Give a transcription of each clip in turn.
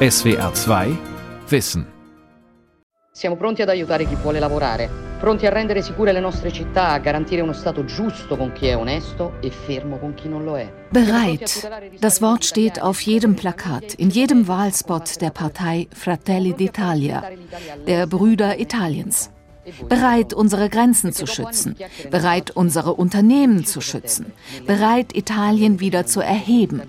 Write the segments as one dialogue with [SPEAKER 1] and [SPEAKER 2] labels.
[SPEAKER 1] SWR 2 Wissen.
[SPEAKER 2] Siamo pronti ad aiutare chi vuole lavorare, pronti a rendere sicure le nostre città, a garantire uno Stato giusto con chi è onesto e fermo con chi non lo è.
[SPEAKER 3] Bereit. Das Wort steht auf jedem Plakat, in jedem Wahlspot der Partei Fratelli d'Italia, der Brüder Italiens. Bereit, unsere Grenzen zu schützen, bereit, unsere Unternehmen zu schützen, bereit, Italien wieder zu erheben.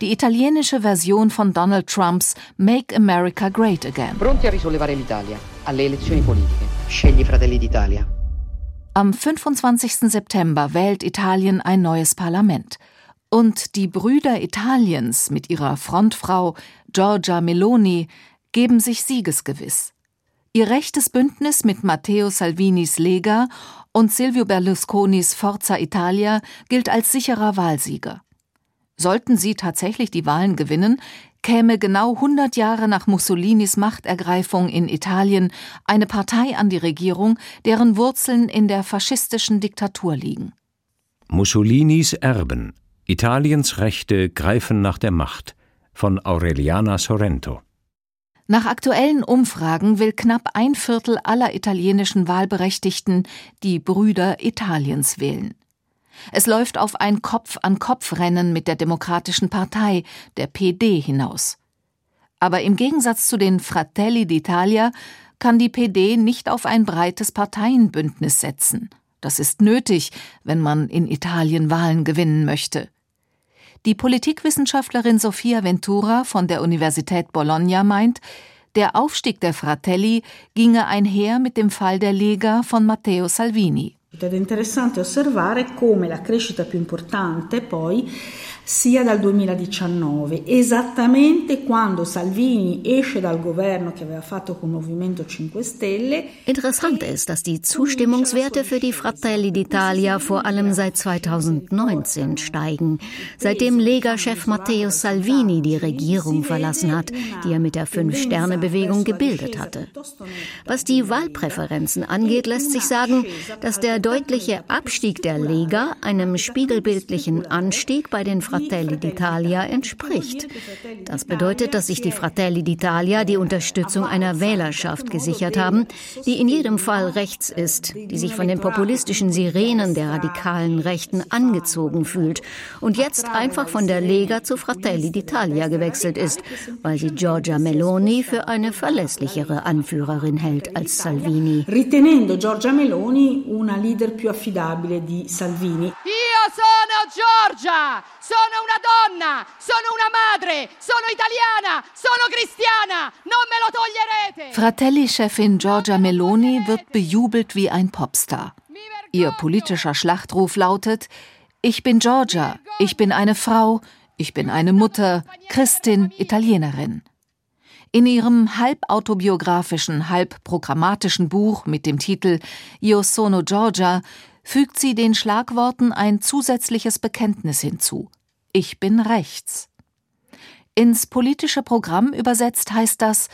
[SPEAKER 3] Die italienische Version von Donald Trumps Make America Great Again.
[SPEAKER 2] Pronti a risollevare l'Italia alle elezioni politiche. Scegli Fratelli d'Italia.
[SPEAKER 3] Am 25. September wählt Italien ein neues Parlament. Und die Brüder Italiens mit ihrer Frontfrau Giorgia Meloni geben sich siegesgewiss. Ihr rechtes Bündnis mit Matteo Salvinis Lega und Silvio Berlusconis Forza Italia gilt als sicherer Wahlsieger. Sollten sie tatsächlich die Wahlen gewinnen, käme genau 100 Jahre nach Mussolinis Machtergreifung in Italien eine Partei an die Regierung, deren Wurzeln in der faschistischen Diktatur liegen.
[SPEAKER 4] Mussolinis Erben Italiens Rechte greifen nach der Macht von Aureliana Sorrento
[SPEAKER 3] nach aktuellen Umfragen will knapp ein Viertel aller italienischen Wahlberechtigten die Brüder Italiens wählen. Es läuft auf ein Kopf-an-Kopf-Rennen mit der Demokratischen Partei, der PD, hinaus. Aber im Gegensatz zu den Fratelli d'Italia kann die PD nicht auf ein breites Parteienbündnis setzen. Das ist nötig, wenn man in Italien Wahlen gewinnen möchte. Die Politikwissenschaftlerin Sofia Ventura von der Universität Bologna meint, der Aufstieg der Fratelli ginge einher mit dem Fall der Lega von Matteo Salvini.
[SPEAKER 5] Ed è interessante osservare come la crescita più importante poi sia dal 2019, esattamente quando Salvini esce dal governo che aveva fatto con Movimento 5 Stelle.
[SPEAKER 6] Interessant ist, dass die Zustimmungswerte für die Fratelli d'Italia vor allem seit 2019 steigen, seitdem Lega-Chef Matteo Salvini die Regierung verlassen hat, die er mit der Fünf-Sterne-Bewegung gebildet hatte. Was die Wahlpräferenzen angeht, lässt sich sagen, dass der deutliche Abstieg der Lega einem spiegelbildlichen Anstieg bei den Fratelli Fratelli d'Italia entspricht. Das bedeutet, dass sich die Fratelli d'Italia die Unterstützung einer Wählerschaft gesichert haben, die in jedem Fall rechts ist, die sich von den populistischen Sirenen der radikalen Rechten angezogen fühlt und jetzt einfach von der Lega zu Fratelli d'Italia gewechselt ist, weil sie Giorgia Meloni für eine verlässlichere Anführerin hält als Salvini.
[SPEAKER 5] Ritenendo Giorgia Meloni una leader più affidabile di Salvini.
[SPEAKER 7] Io sono Giorgia, sono una donna, sono una madre, sono italiana, sono cristiana, non me lo toglierete.
[SPEAKER 3] Fratelli-Chefin Giorgia Meloni wird bejubelt wie ein Popstar. Ihr politischer Schlachtruf lautet: Ich bin Giorgia, ich bin eine Frau, ich bin eine Mutter, Christin, Italienerin. In ihrem halb autobiografischen, halb programmatischen Buch mit dem Titel Io sono Giorgia fügt sie den Schlagworten ein zusätzliches Bekenntnis hinzu. Ich bin rechts. Ins politische Programm übersetzt heißt das,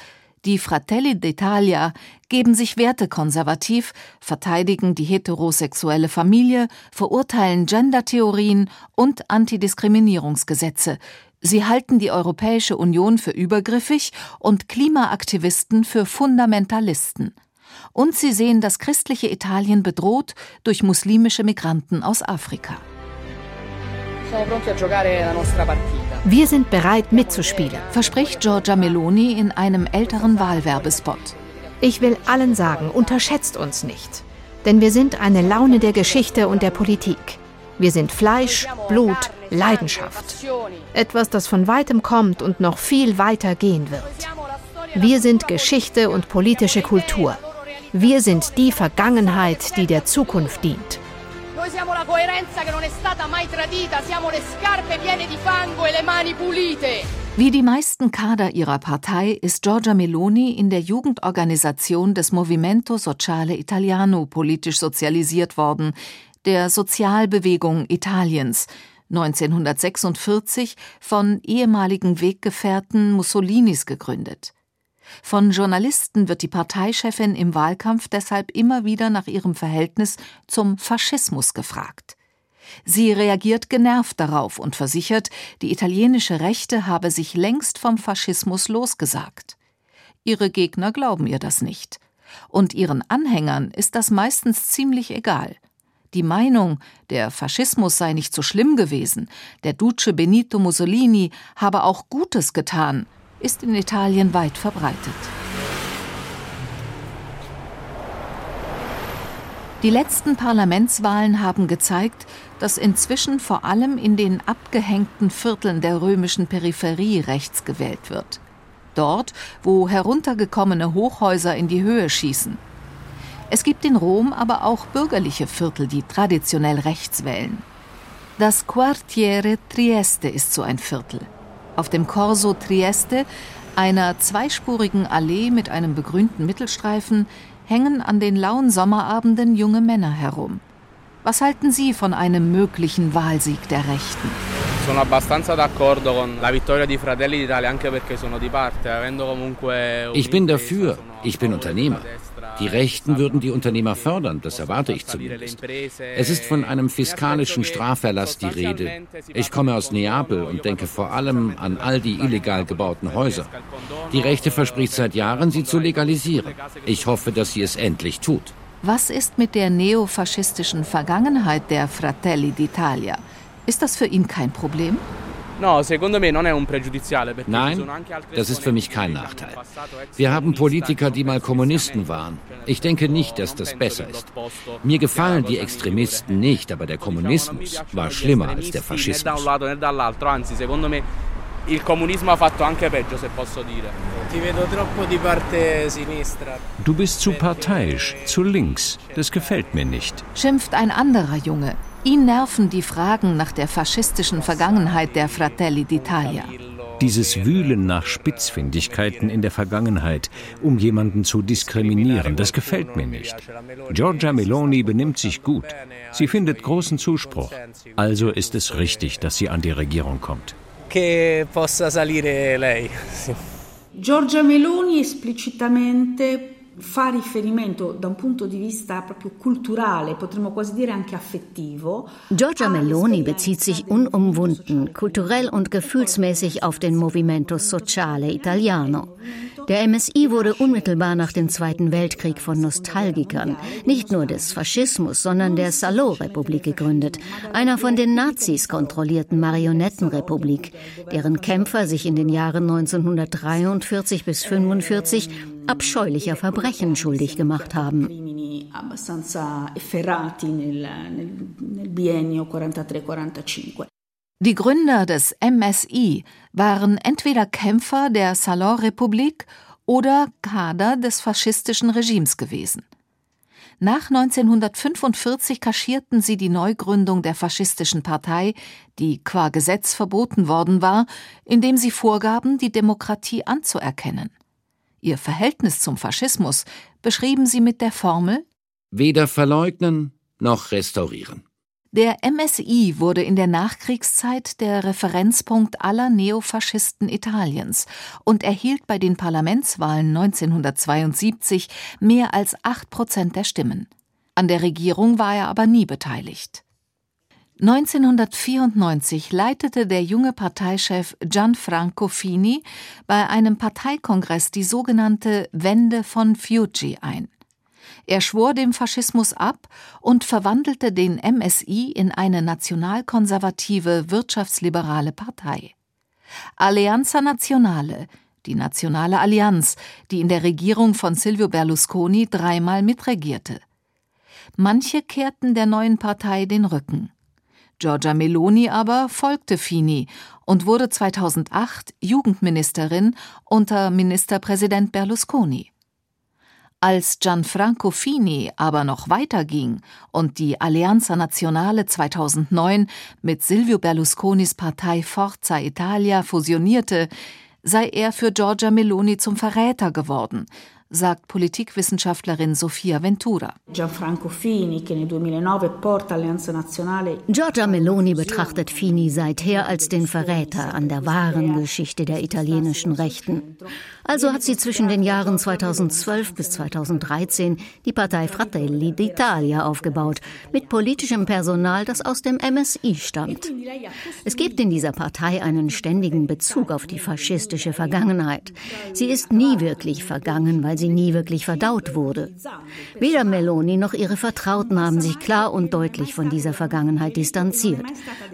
[SPEAKER 3] die Fratelli d'Italia geben sich wertekonservativ, verteidigen die heterosexuelle Familie, verurteilen Gendertheorien und Antidiskriminierungsgesetze. Sie halten die Europäische Union für übergriffig und Klimaaktivisten für Fundamentalisten. Und sie sehen das christliche Italien bedroht durch muslimische Migranten aus Afrika.
[SPEAKER 8] Wir sind bereit mitzuspielen,
[SPEAKER 3] verspricht Giorgia Meloni in einem älteren Wahlwerbespot.
[SPEAKER 8] Ich will allen sagen, unterschätzt uns nicht. Denn wir sind eine Laune der Geschichte und der Politik. Wir sind Fleisch, Blut, Leidenschaft. Etwas, das von weitem kommt und noch viel weiter gehen wird. Wir sind Geschichte und politische Kultur. Wir sind die Vergangenheit, die der Zukunft dient. Noi siamo la coerenza che non è stata mai tradita, siamo le scarpe piene di fango
[SPEAKER 3] e le mani pulite. Wie die meisten Kader ihrer Partei ist Giorgia Meloni in der Jugendorganisation des Movimento Sociale Italiano politisch sozialisiert worden, der Sozialbewegung Italiens, 1946 von ehemaligen Weggefährten Mussolinis gegründet. Von Journalisten wird die Parteichefin im Wahlkampf deshalb immer wieder nach ihrem Verhältnis zum Faschismus gefragt. Sie reagiert genervt darauf und versichert, die italienische Rechte habe sich längst vom Faschismus losgesagt. Ihre Gegner glauben ihr das nicht. Und ihren Anhängern ist das meistens ziemlich egal. Die Meinung, der Faschismus sei nicht so schlimm gewesen, der Duce Benito Mussolini habe auch Gutes getan, ist in Italien weit verbreitet. Die letzten Parlamentswahlen haben gezeigt, dass inzwischen vor allem in den abgehängten Vierteln der römischen Peripherie rechts gewählt wird. Dort, wo heruntergekommene Hochhäuser in die Höhe schießen. Es gibt in Rom aber auch bürgerliche Viertel, die traditionell rechts wählen. Das Quartiere Trieste ist so ein Viertel. Auf dem Corso Trieste, einer zweispurigen Allee mit einem begrünten Mittelstreifen, hängen an den lauen Sommerabenden junge Männer herum. Was halten Sie von einem möglichen Wahlsieg der Rechten?
[SPEAKER 9] Sono abbastanza d'accordo con la vittoria di Fratelli d'Italia anche perché sono di parte, avendo comunque
[SPEAKER 10] Ich bin dafür. Ich bin Unternehmer. Die Rechten würden die Unternehmer fördern, das erwarte ich zumindest. Es ist von einem fiskalischen Straferlass die Rede. Ich komme aus Neapel und denke vor allem an all die illegal gebauten Häuser. Die Rechte verspricht seit Jahren, sie zu legalisieren. Ich hoffe, dass sie es endlich tut.
[SPEAKER 3] Was ist mit der neofaschistischen Vergangenheit der Fratelli d'Italia? Ist das für ihn kein Problem?
[SPEAKER 10] Nein, das ist für mich kein Nachteil. Wir haben Politiker, die mal Kommunisten waren. Ich denke nicht, dass das besser ist. Mir gefallen die Extremisten nicht, aber der Kommunismus war schlimmer als der Faschismus.
[SPEAKER 9] Il comunismo ha fatto anche peggio, se posso dire. Ti vedo troppo di parte
[SPEAKER 4] sinistra. Du bist zu parteiisch, zu links. Das gefällt mir nicht.
[SPEAKER 3] Schimpft ein anderer Junge. Ihn nerven die Fragen nach der faschistischen Vergangenheit der Fratelli d'Italia.
[SPEAKER 4] Dieses Wühlen nach Spitzfindigkeiten in der Vergangenheit, um jemanden zu diskriminieren, das gefällt mir nicht. Giorgia Meloni benimmt sich gut. Sie findet großen Zuspruch. Also ist es richtig, dass sie an die Regierung kommt.
[SPEAKER 5] Giorgia Meloni esplicitamente fa riferimento da un punto di vista proprio culturale, potremmo quasi dire anche affettivo.
[SPEAKER 6] Giorgia Meloni bezieht sich unumwunden, kulturell und gefühlsmäßig auf den Movimento Sociale Italiano. Der MSI wurde unmittelbar nach dem Zweiten Weltkrieg von Nostalgikern, nicht nur des Faschismus, sondern der Salò-Republik gegründet, einer von den Nazis kontrollierten Marionettenrepublik, deren Kämpfer sich in den Jahren 1943 bis 1945 abscheulicher Verbrechen schuldig gemacht haben.
[SPEAKER 3] Die Gründer des MSI waren entweder Kämpfer der Salon-Republik oder Kader des faschistischen Regimes gewesen. Nach 1945 kaschierten sie die Neugründung der faschistischen Partei, die qua Gesetz verboten worden war, indem sie vorgaben, die Demokratie anzuerkennen. Ihr Verhältnis zum Faschismus beschrieben sie mit der Formel
[SPEAKER 10] Weder verleugnen noch restaurieren.
[SPEAKER 3] Der MSI wurde in der Nachkriegszeit der Referenzpunkt aller Neofaschisten Italiens und erhielt bei den Parlamentswahlen 1972 mehr als acht Prozent der Stimmen. An der Regierung war er aber nie beteiligt. 1994 leitete der junge Parteichef Gianfranco Fini bei einem Parteikongress die sogenannte Wende von Fiuggi ein. Er schwor dem Faschismus ab und verwandelte den MSI in eine nationalkonservative, wirtschaftsliberale Partei. Alleanza Nazionale, die Nationale Allianz, die in der Regierung von Silvio Berlusconi dreimal mitregierte. Manche kehrten der neuen Partei den Rücken. Giorgia Meloni aber folgte Fini und wurde 2008 Jugendministerin unter Ministerpräsident Berlusconi. Als Gianfranco Fini aber noch weiterging und die Alleanza Nazionale 2009 mit Silvio Berlusconis Partei Forza Italia fusionierte, sei er für Giorgia Meloni zum Verräter geworden, sagt Politikwissenschaftlerin Sofia Ventura.
[SPEAKER 6] Gianfranco Fini, che nel 2009 porta Alleanza Nazionale. Giorgia Meloni betrachtet Fini seither als den Verräter an der wahren Geschichte der italienischen Rechten. Also hat sie zwischen den Jahren 2012 bis 2013 die Partei Fratelli d'Italia aufgebaut, mit politischem Personal, das aus dem MSI stammt. Es gibt in dieser Partei einen ständigen Bezug auf die faschistische Vergangenheit. Sie ist nie wirklich vergangen, weil sie nie wirklich verdaut wurde. Weder Meloni noch ihre Vertrauten haben sich klar und deutlich von dieser Vergangenheit distanziert.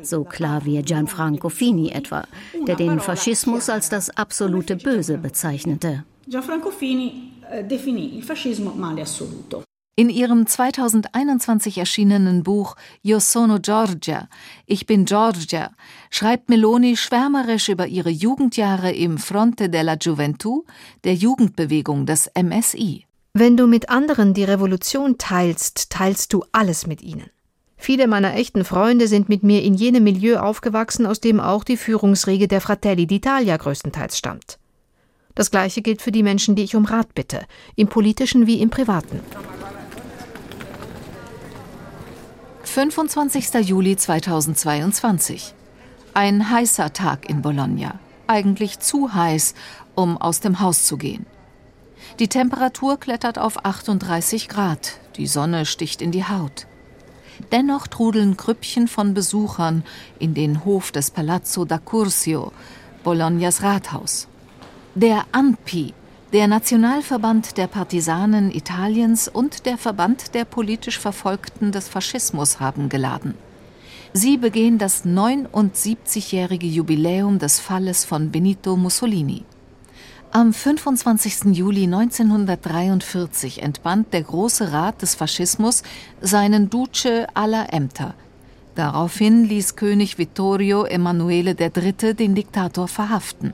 [SPEAKER 6] So klar wie Gianfranco Fini etwa, der den Faschismus als das absolute Böse bezeichnet bezeichnete. Gianfranco Fini
[SPEAKER 3] äh, definì il fascismo male assoluto. In ihrem 2021 erschienenen Buch Io sono Giorgia, Ich bin Georgia, schreibt Meloni schwärmerisch über ihre Jugendjahre im Fronte della Gioventù, der Jugendbewegung des MSI.
[SPEAKER 8] Wenn du mit anderen die Revolution teilst, teilst du alles mit ihnen. Viele meiner echten Freunde sind mit mir in jenem Milieu aufgewachsen, aus dem auch die Führungsriege der Fratelli d'Italia größtenteils stammt. Das Gleiche gilt für die Menschen, die ich um Rat bitte, im politischen wie im privaten.
[SPEAKER 3] 25. Juli 2022. Ein heißer Tag in Bologna. Eigentlich zu heiß, um aus dem Haus zu gehen. Die Temperatur klettert auf 38 Grad. Die Sonne sticht in die Haut. Dennoch trudeln Grüppchen von Besuchern in den Hof des Palazzo da Cursio, Bolognas Rathaus. Der ANPI, der Nationalverband der Partisanen Italiens und der Verband der politisch Verfolgten des Faschismus haben geladen. Sie begehen das 79-jährige Jubiläum des Falles von Benito Mussolini. Am 25. Juli 1943 entband der Große Rat des Faschismus seinen Duce aller Ämter. Daraufhin ließ König Vittorio Emanuele III. den Diktator verhaften.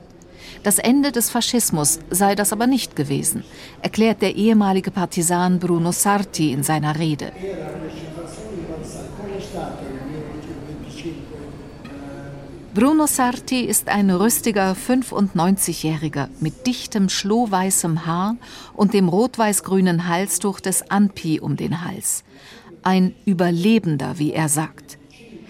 [SPEAKER 3] Das Ende des Faschismus sei das aber nicht gewesen, erklärt der ehemalige Partisan Bruno Sarti in seiner Rede. Bruno Sarti ist ein rüstiger 95-Jähriger mit dichtem schlohweißem Haar und dem rot-weiß-grünen Halstuch des Anpi um den Hals. Ein Überlebender, wie er sagt.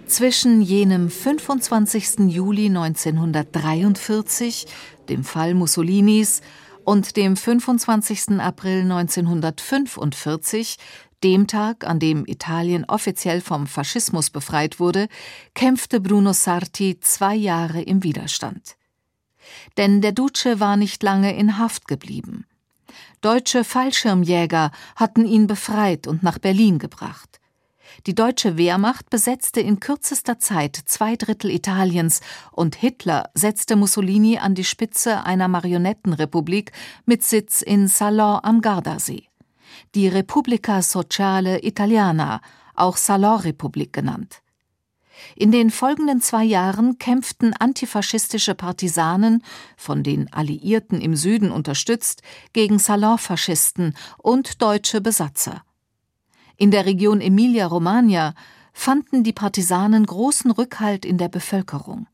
[SPEAKER 3] Zwischen jenem 25. Juli 1943 dem Fall Mussolinis, und dem 25. April 1945, dem Tag, an dem Italien offiziell vom Faschismus befreit wurde, kämpfte Bruno Sarti zwei Jahre im Widerstand. Denn der Duce war nicht lange in Haft geblieben. Deutsche Fallschirmjäger hatten ihn befreit und nach Berlin gebracht. Die deutsche Wehrmacht besetzte in kürzester Zeit zwei Drittel Italiens und Hitler setzte Mussolini an die Spitze einer Marionettenrepublik mit Sitz in Salò am Gardasee. Die Repubblica Sociale Italiana, auch Salò-Republik genannt. In den folgenden zwei Jahren kämpften antifaschistische Partisanen, von den Alliierten im Süden unterstützt, gegen Salon-Faschisten und deutsche Besatzer. In der Region Emilia-Romagna fanden die Partisanen großen Rückhalt in der Bevölkerung.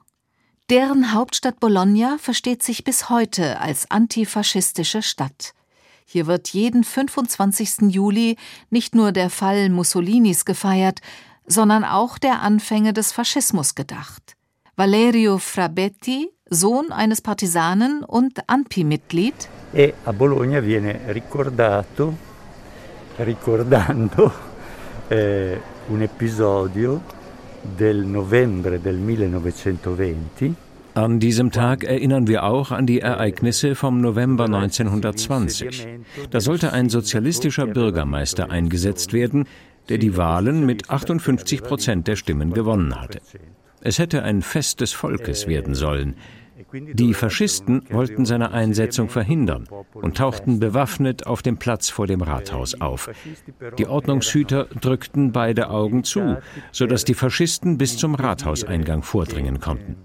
[SPEAKER 3] Deren Hauptstadt Bologna versteht sich bis heute als antifaschistische Stadt. Hier wird jeden 25. Juli nicht nur der Fall Mussolinis gefeiert, sondern auch der Anfänge des Faschismus gedacht. Valerio Frabetti, Sohn eines Partisanen und ANPI-Mitglied,
[SPEAKER 11] e a Bologna viene ricordato ricordando eh, un episodio del novembre del 1920.
[SPEAKER 4] An diesem Tag erinnern wir auch an die Ereignisse vom November 1920. Da sollte ein sozialistischer Bürgermeister eingesetzt werden, der die Wahlen mit 58 Prozent der Stimmen gewonnen hatte. Es hätte ein Fest des Volkes werden sollen. Die Faschisten wollten seine Einsetzung verhindern und tauchten bewaffnet auf dem Platz vor dem Rathaus auf. Die Ordnungshüter drückten beide Augen zu, sodass die Faschisten bis zum Rathauseingang vordringen konnten.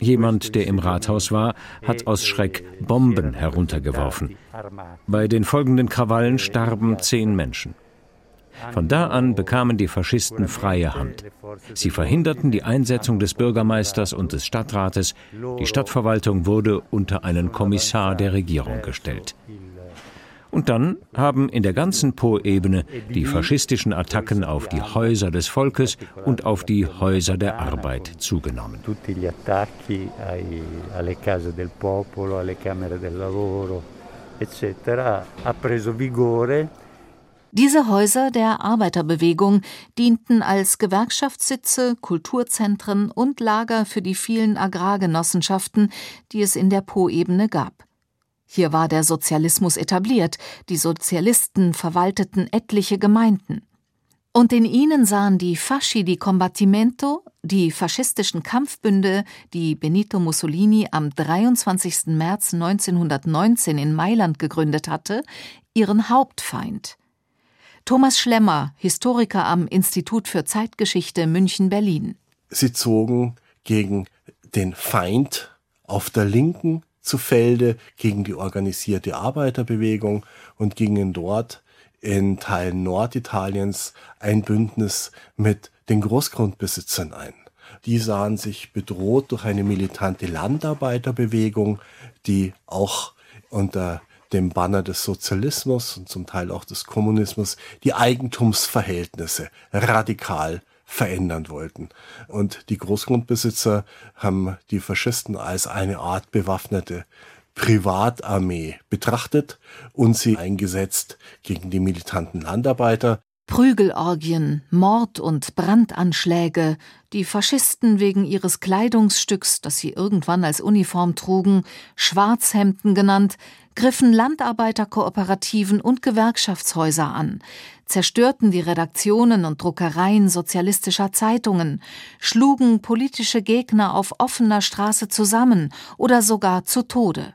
[SPEAKER 4] Jemand, der im Rathaus war, hat aus Schreck Bomben heruntergeworfen. Bei den folgenden Krawallen starben zehn Menschen. Von da an bekamen die Faschisten freie Hand. Sie verhinderten die Einsetzung des Bürgermeisters und des Stadtrates. Die Stadtverwaltung wurde unter einen Kommissar der Regierung gestellt. Und dann haben in der ganzen Po-Ebene die faschistischen Attacken auf die Häuser des Volkes und auf die Häuser der Arbeit zugenommen.
[SPEAKER 11] Eccetera, ha preso vigore
[SPEAKER 3] diese Häuser der Arbeiterbewegung dienten als Gewerkschaftssitze, Kulturzentren und Lager für die vielen Agrargenossenschaften, die es in der Po-Ebene gab. Hier war der Sozialismus etabliert, die Sozialisten verwalteten etliche Gemeinden. Und in ihnen sahen die Fasci di Combattimento, die faschistischen Kampfbünde, die Benito Mussolini am 23. März 1919 in Mailand gegründet hatte, ihren Hauptfeind. Thomas Schlemmer, Historiker am Institut für Zeitgeschichte München-Berlin.
[SPEAKER 12] Sie zogen gegen den Feind auf der Linken zu Felde, gegen die organisierte Arbeiterbewegung und gingen dort in Teilen Norditaliens ein Bündnis mit den Großgrundbesitzern ein. Die sahen sich bedroht durch eine militante Landarbeiterbewegung, die auch unter dem Banner des Sozialismus und zum Teil auch des Kommunismus die Eigentumsverhältnisse radikal verändern wollten. Und die Großgrundbesitzer haben die Faschisten als eine Art bewaffnete Privatarmee betrachtet und sie eingesetzt gegen die militanten Landarbeiter.
[SPEAKER 3] Prügelorgien, Mord und Brandanschläge, die Faschisten wegen ihres Kleidungsstücks, das sie irgendwann als Uniform trugen, Schwarzhemden genannt, griffen Landarbeiterkooperativen und Gewerkschaftshäuser an, zerstörten die Redaktionen und Druckereien sozialistischer Zeitungen, schlugen politische Gegner auf offener Straße zusammen oder sogar zu Tode.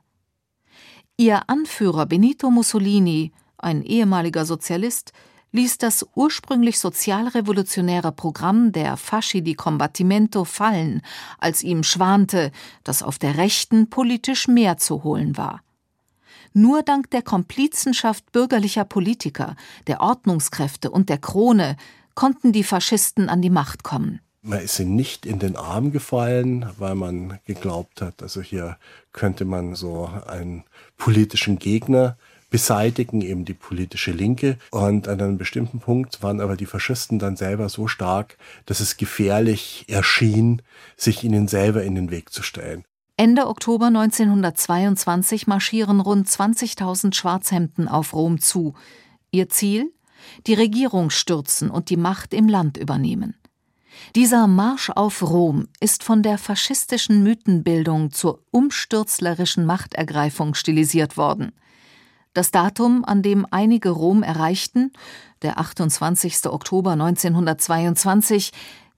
[SPEAKER 3] Ihr Anführer Benito Mussolini, ein ehemaliger Sozialist, ließ das ursprünglich sozialrevolutionäre Programm der Fasci di Combattimento fallen, als ihm schwante, dass auf der Rechten politisch mehr zu holen war. Nur dank der Komplizenschaft bürgerlicher Politiker, der Ordnungskräfte und der Krone konnten die Faschisten an die Macht kommen.
[SPEAKER 12] Man ist ihnen nicht in den Arm gefallen, weil man geglaubt hat, also hier könnte man so einen politischen Gegner beseitigen, eben die politische Linke. Und an einem bestimmten Punkt waren aber die Faschisten dann selber so stark, dass es gefährlich erschien, sich ihnen selber in den Weg zu stellen.
[SPEAKER 3] Ende Oktober 1922 marschieren rund 20.000 Schwarzhemden auf Rom zu. Ihr Ziel? Die Regierung stürzen und die Macht im Land übernehmen. Dieser Marsch auf Rom ist von der faschistischen Mythenbildung zur umstürzlerischen Machtergreifung stilisiert worden. Das Datum, an dem einige Rom erreichten, der 28. Oktober 1922,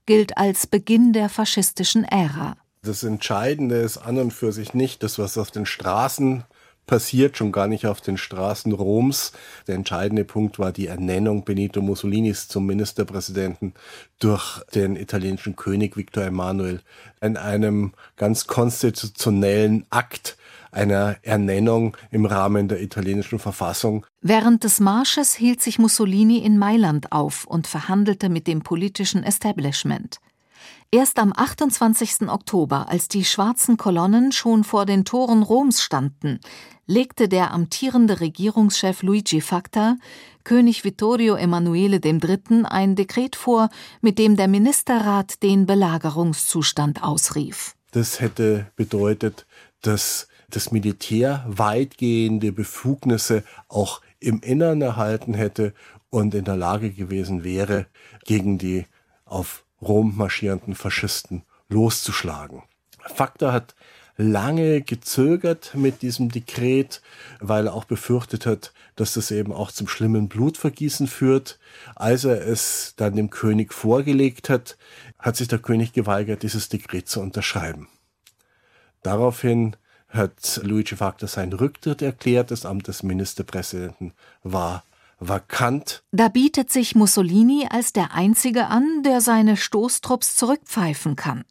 [SPEAKER 3] gilt als Beginn der faschistischen Ära.
[SPEAKER 12] Das Entscheidende ist an und für sich nicht das, was auf den Straßen passiert, schon gar nicht auf den Straßen Roms. Der entscheidende Punkt war die Ernennung Benito Mussolinis zum Ministerpräsidenten durch den italienischen König Victor Emanuel in einem ganz konstitutionellen Akt einer Ernennung im Rahmen der italienischen Verfassung.
[SPEAKER 3] Während des Marsches hielt sich Mussolini in Mailand auf und verhandelte mit dem politischen Establishment. Erst am 28. Oktober, als die schwarzen Kolonnen schon vor den Toren Roms standen, legte der amtierende Regierungschef Luigi Facta König Vittorio Emanuele III. ein Dekret vor, mit dem der Ministerrat den Belagerungszustand ausrief.
[SPEAKER 12] Das hätte bedeutet, dass das Militär weitgehende Befugnisse auch im Innern erhalten hätte und in der Lage gewesen wäre, gegen die auf Rom marschierenden Faschisten loszuschlagen. Fakta hat lange gezögert mit diesem Dekret, weil er auch befürchtet hat, dass das eben auch zum schlimmen Blutvergießen führt. Als er es dann dem König vorgelegt hat, hat sich der König geweigert, dieses Dekret zu unterschreiben. Daraufhin hat Luigi Facta seinen Rücktritt erklärt. Das Amt des Ministerpräsidenten war vakant.
[SPEAKER 3] Da bietet sich Mussolini als der Einzige an, der seine Stoßtrupps zurückpfeifen kann.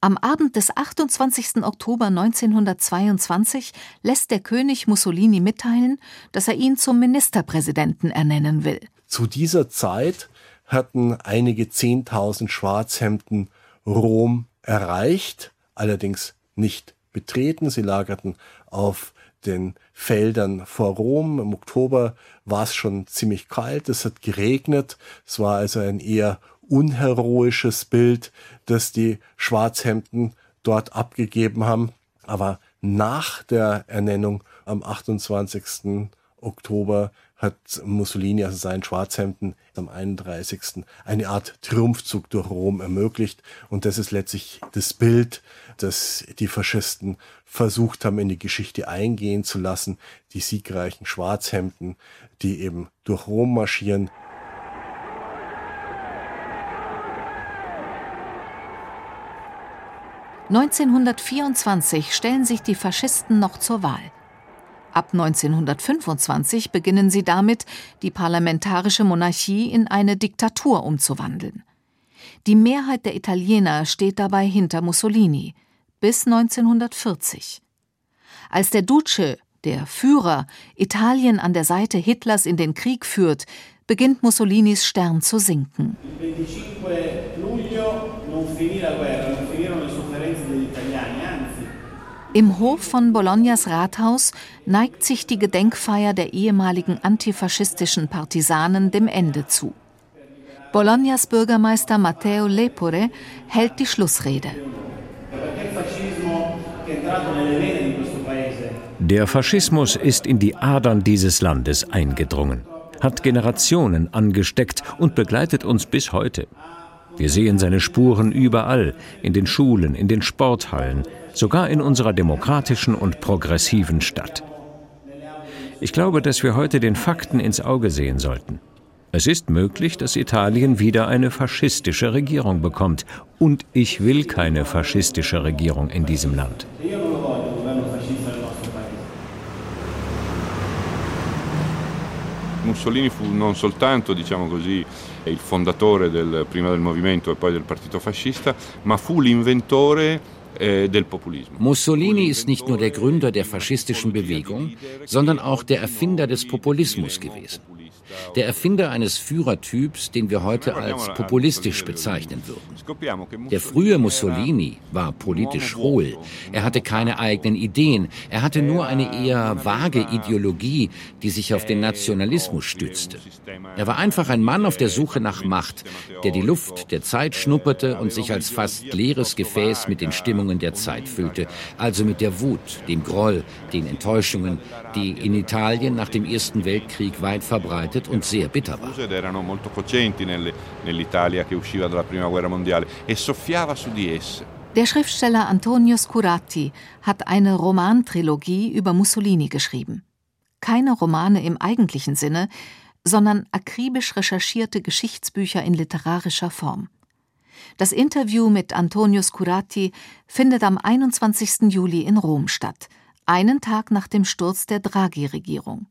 [SPEAKER 3] Am Abend des 28. Oktober 1922 lässt der König Mussolini mitteilen, dass er ihn zum Ministerpräsidenten ernennen will.
[SPEAKER 12] Zu dieser Zeit hatten einige Zehntausend Schwarzhemden Rom erreicht, allerdings nicht betreten. Sie lagerten auf den Feldern vor Rom. Im Oktober war es schon ziemlich kalt, es hat geregnet. Es war also ein eher unheroisches Bild, das die Schwarzhemden dort abgegeben haben. Aber nach der Ernennung am 28. Oktober hat Mussolini, also seinen Schwarzhemden, am 31. eine Art Triumphzug durch Rom ermöglicht. Und das ist letztlich das Bild, das die Faschisten versucht haben, in die Geschichte eingehen zu lassen. Die siegreichen Schwarzhemden, die eben durch Rom marschieren.
[SPEAKER 3] »1924 stellen sich die Faschisten noch zur Wahl. Ab 1925 beginnen sie damit, die parlamentarische Monarchie in eine Diktatur umzuwandeln. Die Mehrheit der Italiener steht dabei hinter Mussolini bis 1940. Als der Duce, der Führer, Italien an der Seite Hitlers in den Krieg führt, beginnt Mussolinis Stern zu sinken. Im Hof von Bolognas Rathaus neigt sich die Gedenkfeier der ehemaligen antifaschistischen Partisanen dem Ende zu. Bolognas Bürgermeister Matteo Lepore hält die Schlussrede.
[SPEAKER 4] Der Faschismus ist in die Adern dieses Landes eingedrungen, hat Generationen angesteckt und begleitet uns bis heute. Wir sehen seine Spuren überall, in den Schulen, in den Sporthallen, sogar in unserer demokratischen und progressiven Stadt. Ich glaube, dass wir heute den Fakten ins Auge sehen sollten. Es ist möglich, dass Italien wieder eine faschistische Regierung bekommt. Und ich will keine faschistische Regierung in diesem Land.
[SPEAKER 13] Mussolini fu non soltanto, diciamo così, il fondatore del, prima del movimento e poi del partito fascista, ma fu l'inventore äh,
[SPEAKER 10] Mussolini ist nicht nur der Gründer der faschistischen Bewegung, sondern auch der Erfinder des Populismus gewesen der Erfinder eines Führertyps, den wir heute als populistisch bezeichnen würden. Der frühe Mussolini war politisch hohl. Er hatte keine eigenen Ideen. Er hatte nur eine eher vage Ideologie, die sich auf den Nationalismus stützte. Er war einfach ein Mann auf der Suche nach Macht, der die Luft der Zeit schnupperte und sich als fast leeres Gefäß mit den Stimmungen der Zeit füllte, also mit der Wut, dem Groll, den Enttäuschungen, die in Italien nach dem Ersten Weltkrieg weit verbreitet und sehr bitter war.
[SPEAKER 13] e.
[SPEAKER 3] Der Schriftsteller Antonio Scurati hat eine Romantrilogie über Mussolini geschrieben. Keine Romane im eigentlichen Sinne, sondern akribisch recherchierte Geschichtsbücher in literarischer Form. Das Interview mit Antonio Scurati findet am 21. Juli in Rom statt, einen Tag nach dem Sturz der Draghi-Regierung.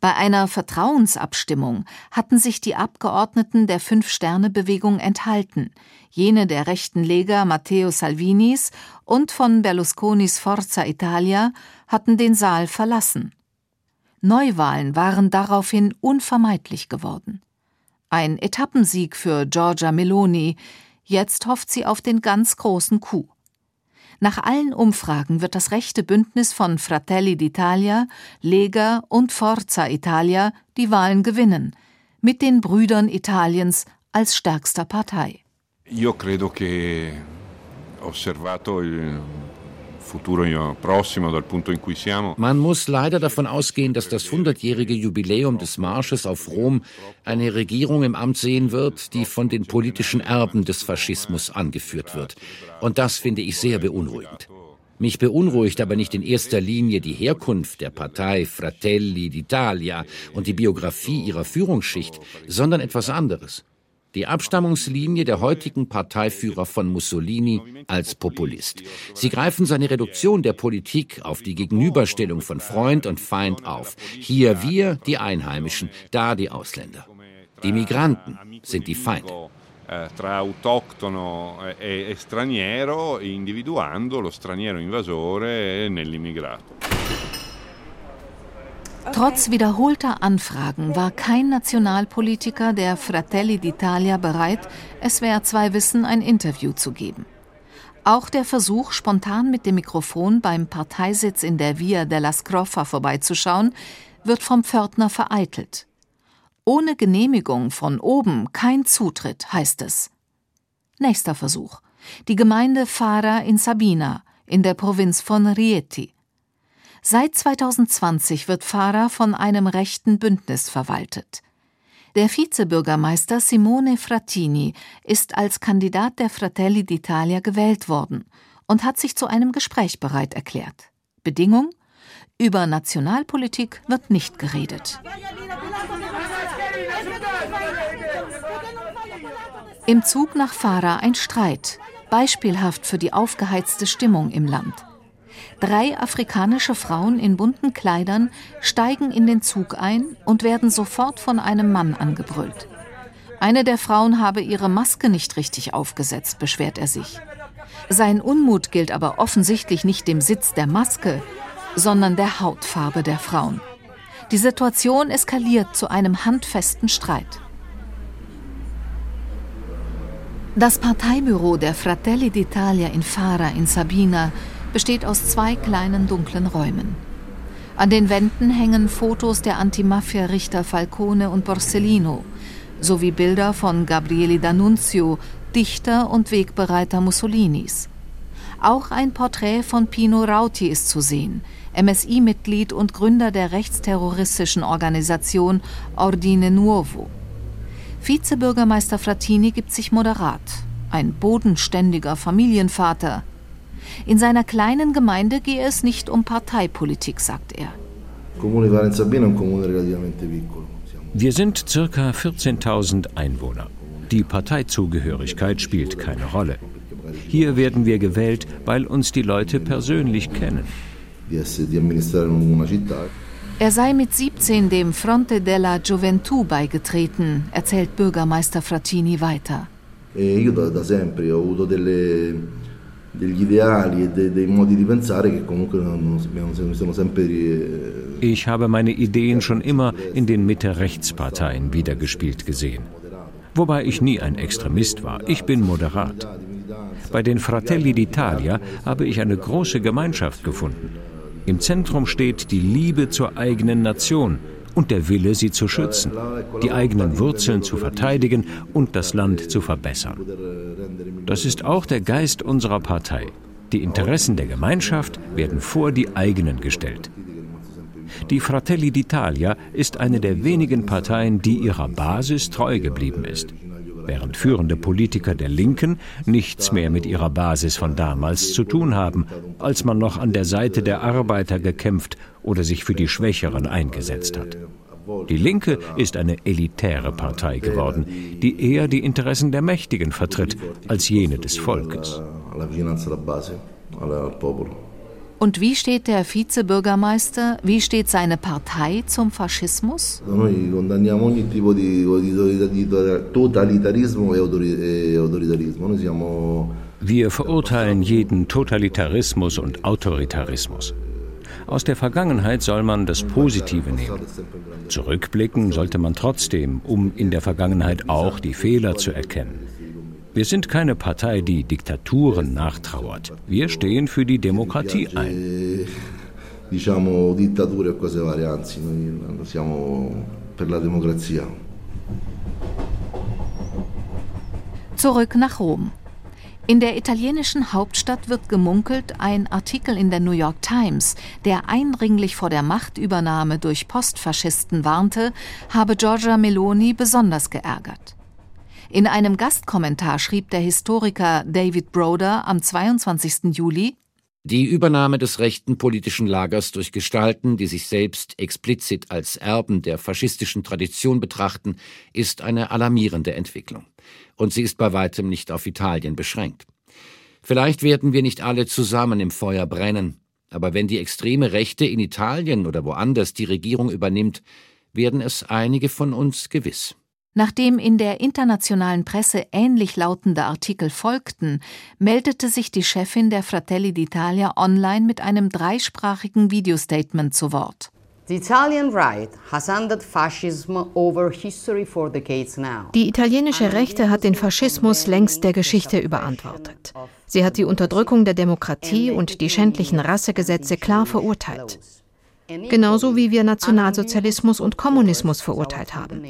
[SPEAKER 3] Bei einer Vertrauensabstimmung hatten sich die Abgeordneten der Fünf-Sterne-Bewegung enthalten, jene der rechten Lega Matteo Salvinis und von Berlusconis Forza Italia hatten den Saal verlassen. Neuwahlen waren daraufhin unvermeidlich geworden. Ein Etappensieg für Giorgia Meloni, jetzt hofft sie auf den ganz großen Coup. Nach allen Umfragen wird das rechte Bündnis von Fratelli d'Italia, Lega und Forza Italia die Wahlen gewinnen, mit den Brüdern Italiens als stärkster Partei.
[SPEAKER 13] Io credo che osservato il
[SPEAKER 10] man muss leider davon ausgehen, dass das 100-jährige Jubiläum des Marsches auf Rom eine Regierung im Amt sehen wird, die von den politischen Erben des Faschismus angeführt wird. Und das finde ich sehr beunruhigend. Mich beunruhigt aber nicht in erster Linie die Herkunft der Partei Fratelli d'Italia und die Biografie ihrer Führungsschicht, sondern etwas anderes die Abstammungslinie der heutigen Parteiführer von Mussolini als Populist. Sie greifen seine Reduktion der Politik auf die Gegenüberstellung von Freund und Feind auf. Hier wir, die Einheimischen, da die Ausländer. Die Migranten sind die Feinde.
[SPEAKER 13] Tra autoctono e, e straniero, individuando lo straniero invasore nell'immigrato.
[SPEAKER 3] Trotz wiederholter Anfragen war kein Nationalpolitiker der Fratelli d'Italia bereit, SWR 2 Wissen ein Interview zu geben. Auch der Versuch, spontan mit dem Mikrofon beim Parteisitz in der Via della Scroffa vorbeizuschauen, wird vom Pförtner vereitelt. Ohne Genehmigung von oben kein Zutritt, heißt es. Nächster Versuch. Die Gemeinde Fara in Sabina, in der Provinz von Rieti. Seit 2020 wird Fara von einem rechten Bündnis verwaltet. Der Vizebürgermeister Simone Frattini ist als Kandidat der Fratelli d'Italia gewählt worden und hat sich zu einem Gespräch bereit erklärt. Bedingung? Über Nationalpolitik wird nicht geredet. Im Zug nach Fara ein Streit, beispielhaft für die aufgeheizte Stimmung im Land. Drei afrikanische Frauen in bunten Kleidern steigen in den Zug ein und werden sofort von einem Mann angebrüllt. Eine der Frauen habe ihre Maske nicht richtig aufgesetzt, beschwert er sich. Sein Unmut gilt aber offensichtlich nicht dem Sitz der Maske, sondern der Hautfarbe der Frauen. Die Situation eskaliert zu einem handfesten Streit. Das Parteibüro der Fratelli d'Italia in Fara in Sabina besteht aus zwei kleinen dunklen Räumen. An den Wänden hängen Fotos der Antimafia-Richter Falcone und Borsellino sowie Bilder von Gabriele D'Annunzio, Dichter und Wegbereiter Mussolinis. Auch ein Porträt von Pino Rauti ist zu sehen, MSI-Mitglied und Gründer der rechtsterroristischen Organisation Ordine Nuovo. Vizebürgermeister Frattini gibt sich moderat, ein bodenständiger Familienvater, in seiner kleinen Gemeinde gehe es nicht um Parteipolitik, sagt er.
[SPEAKER 4] Wir sind circa 14.000 Einwohner. Die Parteizugehörigkeit spielt keine Rolle. Hier werden wir gewählt, weil uns die Leute persönlich kennen.
[SPEAKER 3] Er sei mit 17 dem Fronte della Gioventù beigetreten, erzählt Bürgermeister Frattini weiter. E io
[SPEAKER 4] degli ideali e de, dei modi di pensare che comunque non, sono sempre eh, Ich habe meine Ideen schon immer in den Mitte-Rechts-Parteien wiedergespielt gesehen. Wobei ich nie ein Extremist war. Ich bin moderat. Bei den Fratelli d'Italia habe ich eine große Gemeinschaft gefunden. Im Zentrum steht die Liebe zur eigenen Nation und der Wille, sie zu schützen, die eigenen Wurzeln zu verteidigen und das Land zu verbessern. Das ist auch der Geist unserer Partei. Die Interessen der Gemeinschaft werden vor die eigenen gestellt. Die Fratelli d'Italia ist eine der wenigen Parteien, die ihrer Basis treu geblieben ist, während führende Politiker der Linken nichts mehr mit ihrer Basis von damals zu tun haben, als man noch an der Seite der Arbeiter gekämpft oder sich für die Schwächeren eingesetzt hat. Die Linke ist eine elitäre Partei geworden, die eher die Interessen der Mächtigen vertritt als jene des Volkes.
[SPEAKER 3] Und wie steht der Vizebürgermeister, wie steht seine Partei zum Faschismus?
[SPEAKER 4] Wir verurteilen jeden Totalitarismus und Autoritarismus. Aus der Vergangenheit soll man das Positive nehmen. Zurückblicken sollte man trotzdem, um in der Vergangenheit auch die Fehler zu erkennen. Wir sind keine Partei, die Diktaturen nachtrauert. Wir stehen für die Demokratie ein. Diciamo dittature o cose varie, anzi, noi siamo per la democrazia.
[SPEAKER 3] Zurück nach Rom. In der italienischen Hauptstadt wird gemunkelt, ein Artikel in der New York Times, der eindringlich vor der Machtübernahme durch Postfaschisten warnte, habe Giorgia Meloni besonders geärgert. In einem Gastkommentar schrieb der Historiker David Broder am 22. Juli
[SPEAKER 10] Die Übernahme des rechten politischen Lagers durch Gestalten, die sich selbst explizit als Erben der faschistischen Tradition betrachten, ist eine alarmierende Entwicklung und sie ist bei weitem nicht auf Italien beschränkt. Vielleicht werden wir nicht alle zusammen im Feuer brennen, aber wenn die extreme Rechte in Italien oder woanders die Regierung übernimmt, werden es einige von uns gewiss.
[SPEAKER 3] Nachdem in der internationalen Presse ähnlich lautende Artikel folgten, meldete sich die Chefin der Fratelli d'Italia online mit einem dreisprachigen Videostatement zu Wort.
[SPEAKER 2] The Italian right has handed fascism over history for decades now.
[SPEAKER 8] Die italienische Rechte hat den Faschismus längst der Geschichte überantwortet. Sie hat die Unterdrückung der Demokratie und die schändlichen Rassegesetze klar verurteilt. Genauso wie wir Nationalsozialismus und Kommunismus verurteilt haben.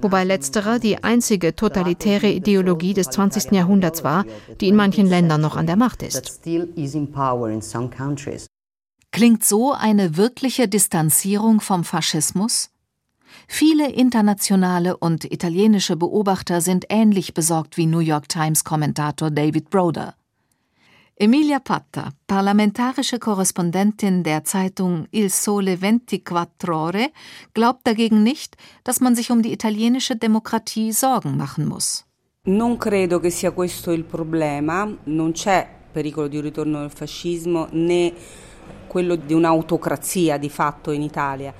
[SPEAKER 8] Wobei letzterer die einzige totalitäre Ideologie des 20. Jahrhunderts war, die in manchen Ländern noch an der Macht ist.
[SPEAKER 3] Klingt so eine wirkliche Distanzierung vom Faschismus? Viele internationale und italienische Beobachter sind ähnlich besorgt wie New York Times Kommentator David Broder. Emilia Patta, parlamentarische Korrespondentin der Zeitung Il Sole 24 Ore, glaubt dagegen nicht, dass man sich um die italienische Demokratie Sorgen machen muss.
[SPEAKER 14] Non credo che sia questo il problema, non c'è pericolo di ritorno del fascismo né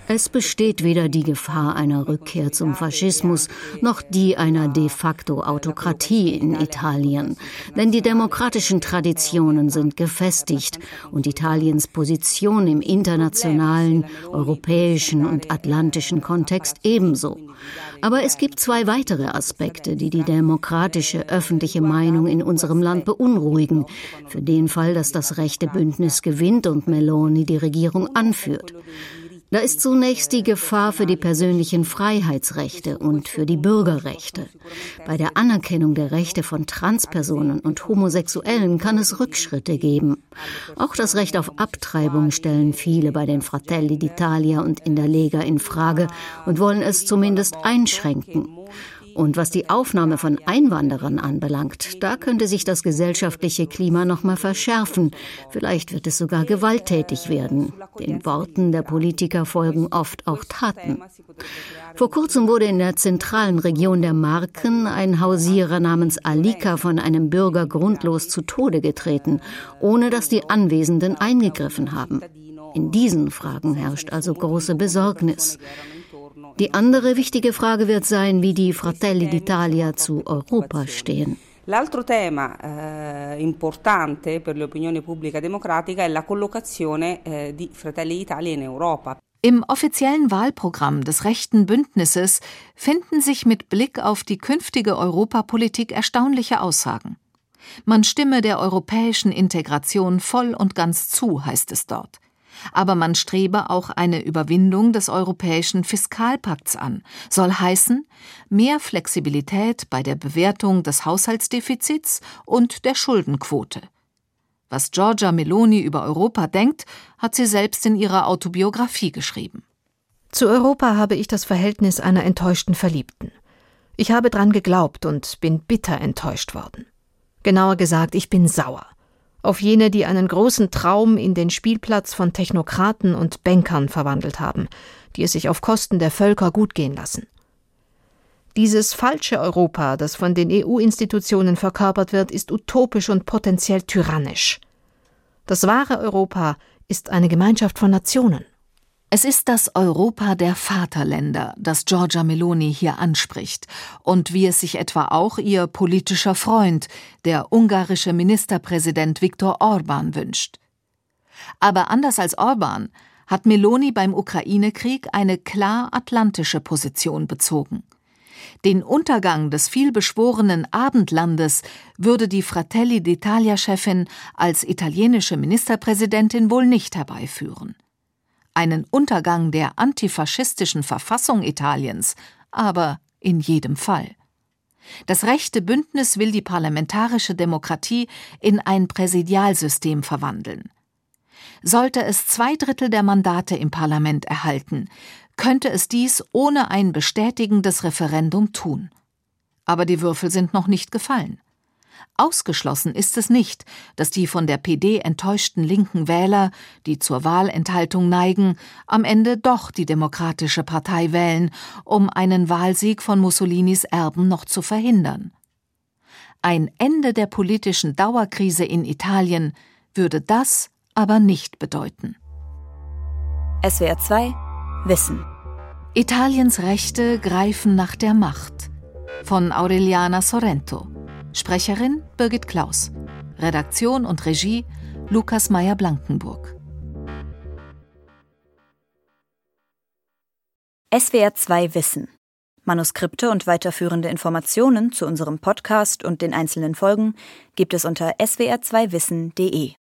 [SPEAKER 6] es besteht weder die Gefahr einer Rückkehr zum Faschismus noch die einer de facto Autokratie in Italien. Denn die demokratischen Traditionen sind gefestigt und Italiens Position im internationalen, europäischen und atlantischen Kontext ebenso. Aber es gibt zwei weitere Aspekte, die die demokratische öffentliche Meinung in unserem Land beunruhigen, für den Fall, dass das rechte Bündnis gewinnt und Meloni die Regierung anführt. Da ist zunächst die Gefahr für die persönlichen Freiheitsrechte und für die Bürgerrechte. Bei der Anerkennung der Rechte von Transpersonen und Homosexuellen kann es Rückschritte geben. Auch das Recht auf Abtreibung stellen viele bei den Fratelli d'Italia und in der Lega in Frage und wollen es zumindest einschränken. Und was die Aufnahme von Einwanderern anbelangt, da könnte sich das gesellschaftliche Klima noch mal verschärfen. Vielleicht wird es sogar gewalttätig werden. Den Worten der Politiker folgen oft auch Taten. Vor kurzem wurde in der zentralen Region der Marken ein Hausierer namens Alika von einem Bürger grundlos zu Tode getreten, ohne dass die Anwesenden eingegriffen haben. In diesen Fragen herrscht also große Besorgnis. Die andere wichtige Frage wird sein, wie die Fratelli d'Italia zu Europa stehen.
[SPEAKER 14] L'altro tema eh, importante per l'opinione pubblica democratica è la collocazione eh, di Fratelli d'Italia in Europa.
[SPEAKER 3] Im offiziellen Wahlprogramm des rechten Bündnisses finden sich mit Blick auf die künftige Europapolitik erstaunliche Aussagen. Man stimme der europäischen Integration voll und ganz zu, heißt es dort aber man strebe auch eine Überwindung des europäischen Fiskalpakts an, soll heißen mehr Flexibilität bei der Bewertung des Haushaltsdefizits und der Schuldenquote. Was Giorgia Meloni über Europa denkt, hat sie selbst in ihrer Autobiografie geschrieben.
[SPEAKER 8] Zu Europa habe ich das Verhältnis einer enttäuschten Verliebten. Ich habe dran geglaubt und bin bitter enttäuscht worden. Genauer gesagt, ich bin sauer auf jene, die einen großen Traum in den Spielplatz von Technokraten und Bankern verwandelt haben, die es sich auf Kosten der Völker gut gehen lassen. Dieses falsche Europa, das von den EU-Institutionen verkörpert wird, ist utopisch und potenziell tyrannisch. Das wahre Europa ist eine Gemeinschaft von Nationen.
[SPEAKER 3] Es ist das Europa der Vaterländer, das Giorgia Meloni hier anspricht und wie es sich etwa auch ihr politischer Freund, der ungarische Ministerpräsident Viktor Orban wünscht. Aber anders als Orban hat Meloni beim Ukraine-Krieg eine klar atlantische Position bezogen. Den Untergang des vielbeschworenen Abendlandes würde die Fratelli d'Italia-Chefin als italienische Ministerpräsidentin wohl nicht herbeiführen einen Untergang der antifaschistischen Verfassung Italiens, aber in jedem Fall. Das rechte Bündnis will die parlamentarische Demokratie in ein Präsidialsystem verwandeln. Sollte es zwei Drittel der Mandate im Parlament erhalten, könnte es dies ohne ein bestätigendes Referendum tun. Aber die Würfel sind noch nicht gefallen. Ausgeschlossen ist es nicht, dass die von der PD enttäuschten linken Wähler, die zur Wahlenthaltung neigen, am Ende doch die Demokratische Partei wählen, um einen Wahlsieg von Mussolinis Erben noch zu verhindern. Ein Ende der politischen Dauerkrise in Italien würde das aber nicht bedeuten.
[SPEAKER 15] SWR 2 Wissen
[SPEAKER 3] Italiens Rechte greifen nach der Macht von Aureliana Sorrento Sprecherin Birgit Klaus. Redaktion und Regie Lukas Meyer-Blankenburg.
[SPEAKER 15] SWR2 Wissen. Manuskripte und weiterführende Informationen zu unserem Podcast und den einzelnen Folgen gibt es unter swr2wissen.de.